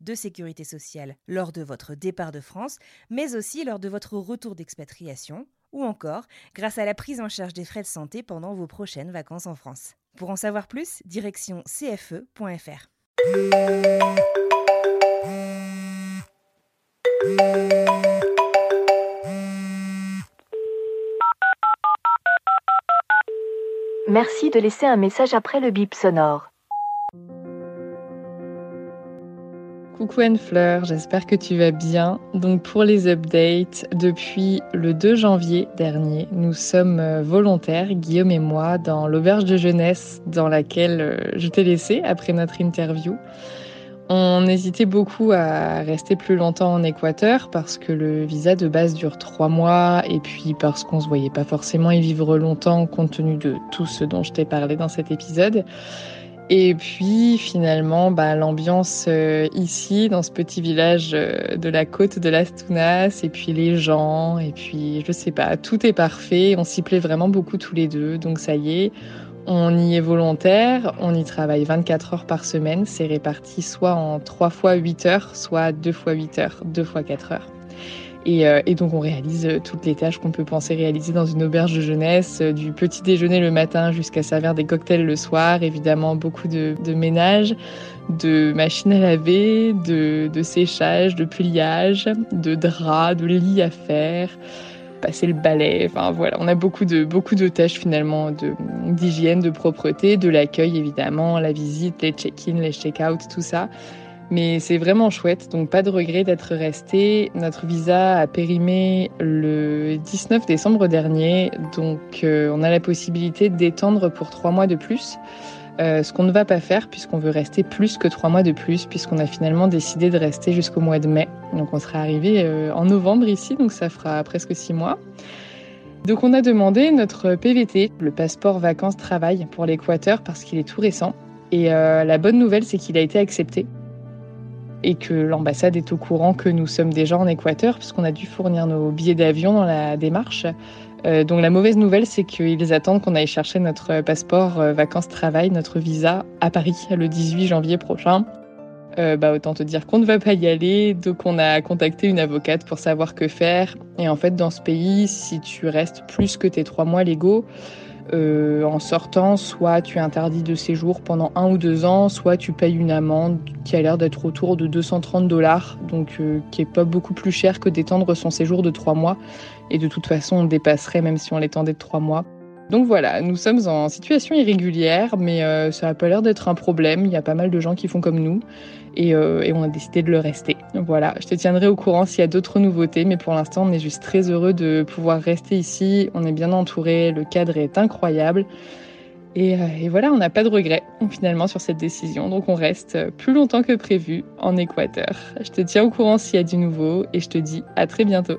de sécurité sociale lors de votre départ de France, mais aussi lors de votre retour d'expatriation, ou encore grâce à la prise en charge des frais de santé pendant vos prochaines vacances en France. Pour en savoir plus, direction cfe.fr. Merci de laisser un message après le bip sonore. Coucou Anne-Fleur, j'espère que tu vas bien. Donc pour les updates, depuis le 2 janvier dernier, nous sommes euh, volontaires, Guillaume et moi, dans l'auberge de jeunesse dans laquelle euh, je t'ai laissé après notre interview. On hésitait beaucoup à rester plus longtemps en Équateur parce que le visa de base dure trois mois et puis parce qu'on se voyait pas forcément y vivre longtemps compte tenu de tout ce dont je t'ai parlé dans cet épisode. Et puis finalement, bah, l'ambiance euh, ici, dans ce petit village euh, de la côte de las Tunas, et puis les gens, et puis je sais pas, tout est parfait. On s'y plaît vraiment beaucoup tous les deux. Donc ça y est, on y est volontaire, on y travaille 24 heures par semaine. C'est réparti soit en 3 fois 8 heures, soit 2 fois 8 heures, 2 fois 4 heures. Et, euh, et, donc on réalise euh, toutes les tâches qu'on peut penser réaliser dans une auberge de jeunesse, euh, du petit déjeuner le matin jusqu'à servir des cocktails le soir, évidemment beaucoup de, de de machines à laver, de, de, séchage, de pliage, de draps, de lits à faire, passer le balai, enfin voilà, on a beaucoup de, beaucoup de tâches finalement d'hygiène, de, de propreté, de l'accueil évidemment, la visite, les check-in, les check-out, tout ça. Mais c'est vraiment chouette, donc pas de regret d'être resté. Notre visa a périmé le 19 décembre dernier, donc euh, on a la possibilité d'étendre pour trois mois de plus. Euh, ce qu'on ne va pas faire puisqu'on veut rester plus que trois mois de plus, puisqu'on a finalement décidé de rester jusqu'au mois de mai. Donc on sera arrivé euh, en novembre ici, donc ça fera presque six mois. Donc on a demandé notre PVT, le passeport vacances-travail pour l'Équateur, parce qu'il est tout récent. Et la bonne nouvelle, c'est qu'il a été accepté et que l'ambassade est au courant que nous sommes déjà en Équateur, puisqu'on a dû fournir nos billets d'avion dans la démarche. Euh, donc la mauvaise nouvelle, c'est qu'ils attendent qu'on aille chercher notre passeport euh, vacances-travail, notre visa à Paris le 18 janvier prochain. Euh, bah, autant te dire qu'on ne va pas y aller, donc on a contacté une avocate pour savoir que faire. Et en fait, dans ce pays, si tu restes plus que tes trois mois légaux, euh, en sortant, soit tu es interdit de séjour pendant un ou deux ans, soit tu payes une amende qui a l'air d'être autour de 230 dollars, donc euh, qui est pas beaucoup plus cher que d'étendre son séjour de trois mois. Et de toute façon, on dépasserait même si on l'étendait de trois mois. Donc voilà, nous sommes en situation irrégulière, mais euh, ça n'a pas l'air d'être un problème. Il y a pas mal de gens qui font comme nous et, euh, on a décidé de le rester. Voilà, je te tiendrai au courant s'il y a d'autres nouveautés, mais pour l'instant, on est juste très heureux de pouvoir rester ici. On est bien entouré, le cadre est incroyable. Et, euh, et voilà, on n'a pas de regrets finalement sur cette décision. Donc on reste plus longtemps que prévu en Équateur. Je te tiens au courant s'il y a du nouveau et je te dis à très bientôt.